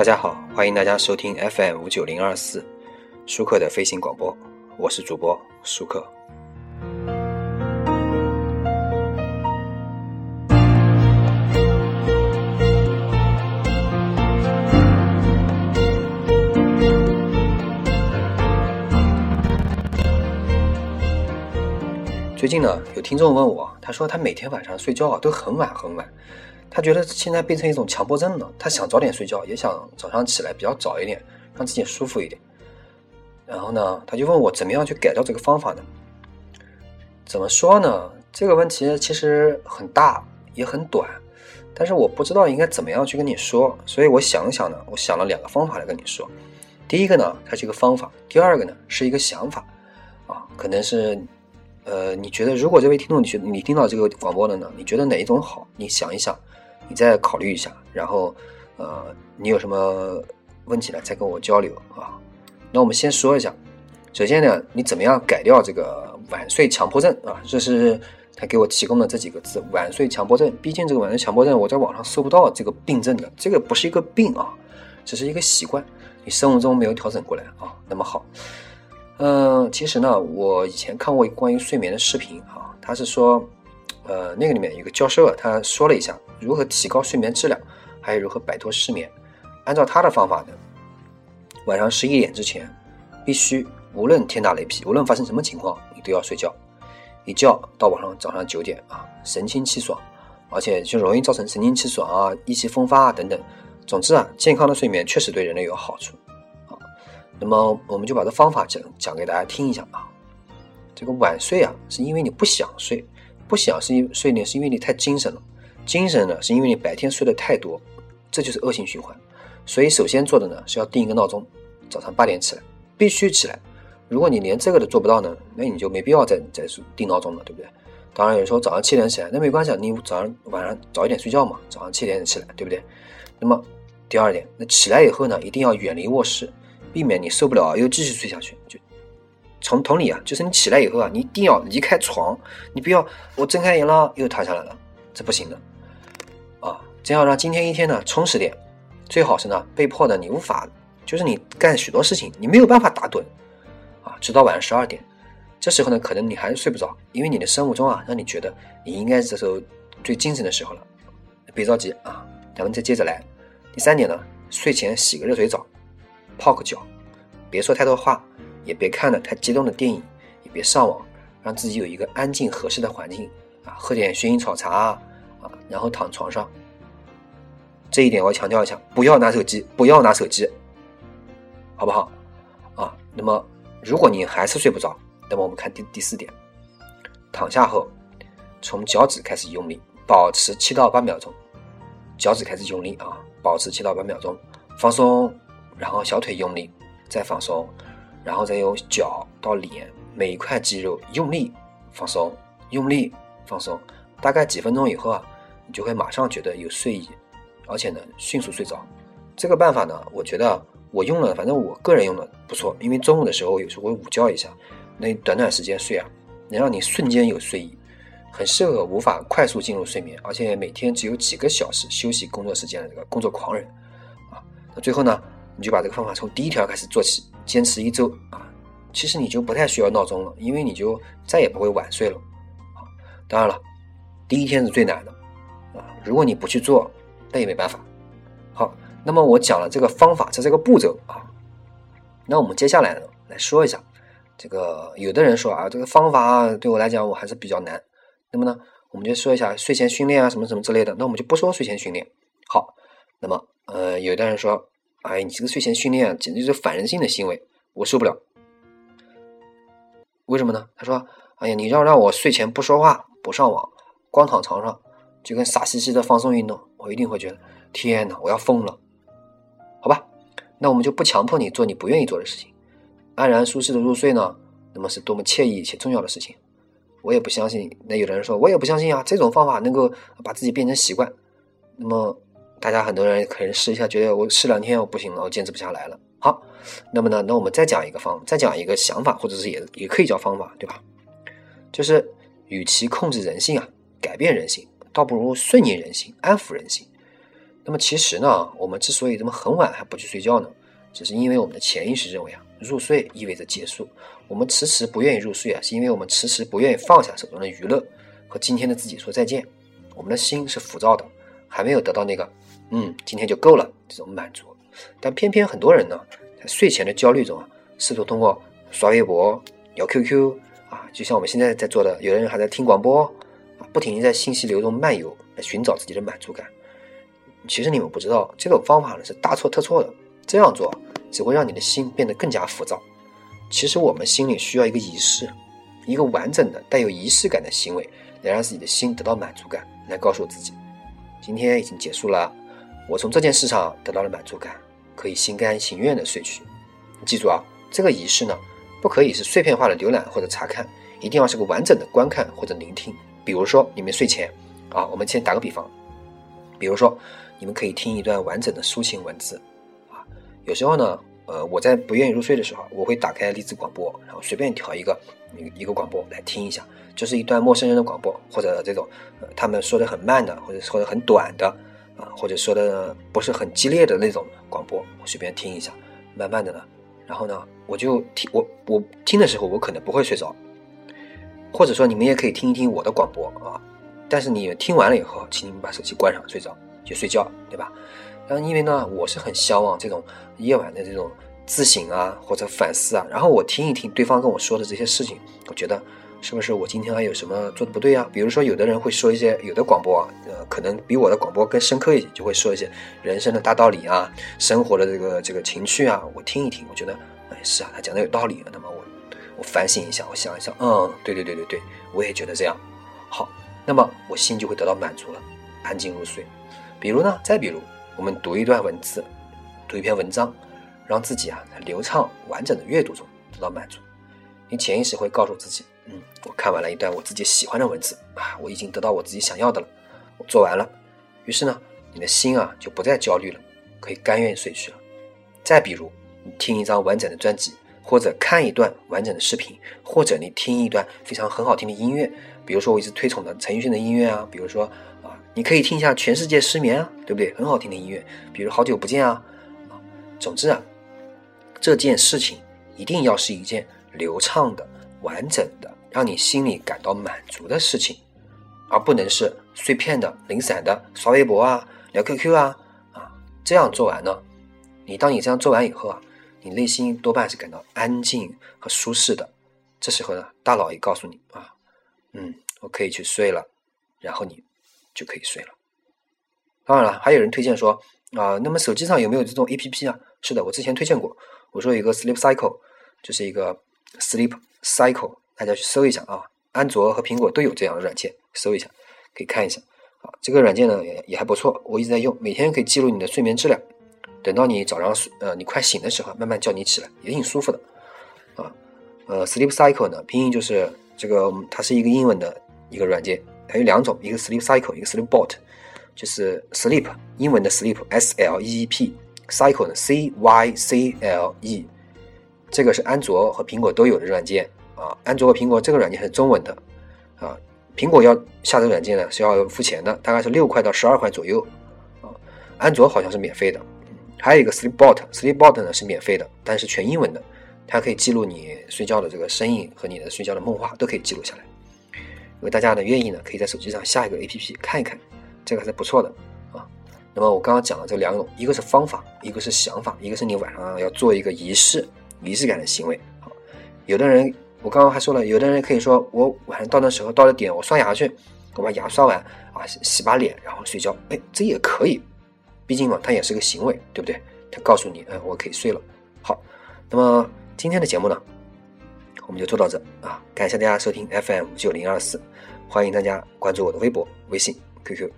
大家好，欢迎大家收听 FM 五九零二四舒克的飞行广播，我是主播舒克。最近呢，有听众问我，他说他每天晚上睡觉啊都很晚很晚，他觉得现在变成一种强迫症了。他想早点睡觉，也想早上起来比较早一点，让自己舒服一点。然后呢，他就问我怎么样去改掉这个方法呢？怎么说呢？这个问题其实很大也很短，但是我不知道应该怎么样去跟你说，所以我想想呢，我想了两个方法来跟你说。第一个呢，它是一个方法；第二个呢，是一个想法。啊，可能是。呃，你觉得如果这位听众，你觉你听到这个广播了呢？你觉得哪一种好？你想一想，你再考虑一下，然后，呃，你有什么问题呢？再跟我交流啊。那我们先说一下，首先呢，你怎么样改掉这个晚睡强迫症啊？这是他给我提供的这几个字：晚睡强迫症。毕竟这个晚睡强迫症，我在网上搜不到这个病症的，这个不是一个病啊，只是一个习惯，你生活中没有调整过来啊。那么好。嗯，其实呢，我以前看过关于睡眠的视频啊，他是说，呃，那个里面有个教授啊，他说了一下如何提高睡眠质量，还有如何摆脱失眠。按照他的方法呢，晚上十一点之前，必须无论天打雷劈，无论发生什么情况，你都要睡觉，一觉到晚上早上九点啊，神清气爽，而且就容易造成神清气爽啊、意气风发啊等等。总之啊，健康的睡眠确实对人类有好处啊。那么我们就把这方法讲讲给大家听一下啊。这个晚睡啊，是因为你不想睡，不想是因睡呢，是因为你太精神了。精神呢，是因为你白天睡得太多，这就是恶性循环。所以首先做的呢，是要定一个闹钟，早上八点起来，必须起来。如果你连这个都做不到呢，那你就没必要再再定闹钟了，对不对？当然有时候早上七点起来，那没关系，你早上晚上早一点睡觉嘛，早上七点起来，对不对？那么第二点，那起来以后呢，一定要远离卧室。避免你受不了又继续睡下去，从同理啊，就是你起来以后啊，你一定要离开床，你不要我睁开眼了又躺下来了，这不行的啊！这样让今天一天呢充实点，最好是呢被迫的你无法，就是你干许多事情你没有办法打盹啊，直到晚上十二点，这时候呢可能你还是睡不着，因为你的生物钟啊让你觉得你应该是这时候最精神的时候了，别着急啊，咱们再接着来。第三点呢，睡前洗个热水澡。泡个脚，别说太多话，也别看了太激动的电影，也别上网，让自己有一个安静合适的环境啊，喝点薰衣草茶啊，然后躺床上。这一点我要强调一下，不要拿手机，不要拿手机，好不好？啊，那么如果你还是睡不着，那么我们看第第四点，躺下后，从脚趾开始用力，保持七到八秒钟，脚趾开始用力啊，保持七到八秒钟，放松。然后小腿用力，再放松，然后再由脚到脸每一块肌肉用力放松，用力放松，大概几分钟以后啊，你就会马上觉得有睡意，而且呢迅速睡着。这个办法呢，我觉得我用了，反正我个人用的不错，因为中午的时候有时候会午觉一下，那短短时间睡啊，能让你瞬间有睡意，很适合无法快速进入睡眠，而且每天只有几个小时休息工作时间的这个工作狂人啊。那最后呢？你就把这个方法从第一条开始做起，坚持一周啊，其实你就不太需要闹钟了，因为你就再也不会晚睡了。啊，当然了，第一天是最难的啊，如果你不去做，那也没办法。好，那么我讲了这个方法，这是个步骤啊。那我们接下来呢，来说一下这个，有的人说啊，这个方法对我来讲我还是比较难。那么呢，我们就说一下睡前训练啊，什么什么之类的。那我们就不说睡前训练。好，那么呃，有的人说。哎，你这个睡前训练简直就是反人性的行为，我受不了。为什么呢？他说：“哎呀，你要让我睡前不说话、不上网，光躺床上，就跟傻兮兮的放松运动，我一定会觉得天哪，我要疯了。”好吧，那我们就不强迫你做你不愿意做的事情，安然舒适的入睡呢，那么是多么惬意且重要的事情。我也不相信。那有的人说，我也不相信啊，这种方法能够把自己变成习惯。那么。大家很多人可能试一下，觉得我试两天我不行了，我坚持不下来了。好，那么呢，那我们再讲一个方，再讲一个想法，或者是也也可以叫方法，对吧？就是与其控制人性啊，改变人性，倒不如顺应人性，安抚人性。那么其实呢，我们之所以这么很晚还不去睡觉呢，只是因为我们的潜意识认为啊，入睡意味着结束。我们迟迟不愿意入睡啊，是因为我们迟迟不愿意放下手中的娱乐，和今天的自己说再见。我们的心是浮躁的，还没有得到那个“嗯，今天就够了”这种满足。但偏偏很多人呢，在睡前的焦虑中啊，试图通过刷微博、聊 QQ 啊，就像我们现在在做的，有的人还在听广播啊，不停地在信息流中漫游，来寻找自己的满足感。其实你们不知道，这种方法呢是大错特错的。这样做只会让你的心变得更加浮躁。其实我们心里需要一个仪式，一个完整的带有仪式感的行为，来让自己的心得到满足感，来告诉自己，今天已经结束了，我从这件事上得到了满足感，可以心甘情愿的睡去。记住啊，这个仪式呢，不可以是碎片化的浏览或者查看，一定要是个完整的观看或者聆听。比如说你们睡前啊，我们先打个比方，比如说你们可以听一段完整的抒情文字啊，有时候呢。呃，我在不愿意入睡的时候，我会打开荔枝广播，然后随便调一个一个广播来听一下，就是一段陌生人的广播，或者这种呃他们说的很慢的，或者说的很短的或者说的不是很激烈的那种广播，我随便听一下，慢慢的呢，然后呢，我就听我我听的时候，我可能不会睡着，或者说你们也可以听一听我的广播啊，但是你听完了以后，请你们把手机关上，睡着就睡觉，对吧？然后因为呢，我是很向往这种夜晚的这种自省啊，或者反思啊。然后我听一听对方跟我说的这些事情，我觉得是不是我今天还有什么做的不对啊？比如说，有的人会说一些有的广播啊，呃，可能比我的广播更深刻一些，就会说一些人生的大道理啊，生活的这个这个情趣啊。我听一听，我觉得，哎，是啊，他讲的有道理。那么我我反省一下，我想一想，嗯，对对对对对，我也觉得这样。好，那么我心就会得到满足了，安静入睡。比如呢，再比如。我们读一段文字，读一篇文章，让自己啊在流畅完整的阅读中得到满足。你潜意识会告诉自己：“嗯，我看完了一段我自己喜欢的文字啊，我已经得到我自己想要的了，我做完了。”于是呢，你的心啊就不再焦虑了，可以甘愿睡去了。再比如，你听一张完整的专辑，或者看一段完整的视频，或者你听一段非常很好听的音乐，比如说我一直推崇的陈奕迅的音乐啊，比如说啊。你可以听一下《全世界失眠》啊，对不对？很好听的音乐，比如《好久不见》啊，啊，总之啊，这件事情一定要是一件流畅的、完整的，让你心里感到满足的事情，而不能是碎片的、零散的刷微博啊、聊 QQ 啊，啊，这样做完呢，你当你这样做完以后啊，你内心多半是感到安静和舒适的，这时候呢，大脑也告诉你啊，嗯，我可以去睡了，然后你。就可以睡了。当然了，还有人推荐说啊，那么手机上有没有这种 A P P 啊？是的，我之前推荐过。我说有一个 Sleep Cycle，就是一个 Sleep Cycle，大家去搜一下啊。安卓和苹果都有这样的软件，搜一下可以看一下。啊，这个软件呢也也还不错，我一直在用，每天可以记录你的睡眠质量。等到你早上睡呃你快醒的时候，慢慢叫你起来，也挺舒服的。啊，呃，Sleep Cycle 呢拼音就是这个，它是一个英文的一个软件。还有两种，一个 Sleep Cycle，一个 Sleep Bot，就是 Sleep 英文的 Sleep S L E E P，Cycle 呢 C Y C L E，这个是安卓和苹果都有的软件啊。安卓和苹果这个软件是中文的啊，苹果要下载软件呢是要付钱的，大概是六块到十二块左右啊。安卓好像是免费的，还有一个 Sleep Bot，Sleep Bot 呢是免费的，但是全英文的，它可以记录你睡觉的这个声音和你的睡觉的梦话都可以记录下来。如果大家呢愿意呢，可以在手机上下一个 A P P 看一看，这个还是不错的啊。那么我刚刚讲了这两种，一个是方法，一个是想法，一个是你晚上要做一个仪式、仪式感的行为。好，有的人我刚刚还说了，有的人可以说我晚上到那时候到了点，我刷牙去，我把牙刷完啊，洗把脸，然后睡觉。哎，这也可以，毕竟嘛，它也是个行为，对不对？它告诉你，嗯，我可以睡了。好，那么今天的节目呢？我们就做到这啊！感谢大家收听 FM 九零二四，欢迎大家关注我的微博、微信、QQ。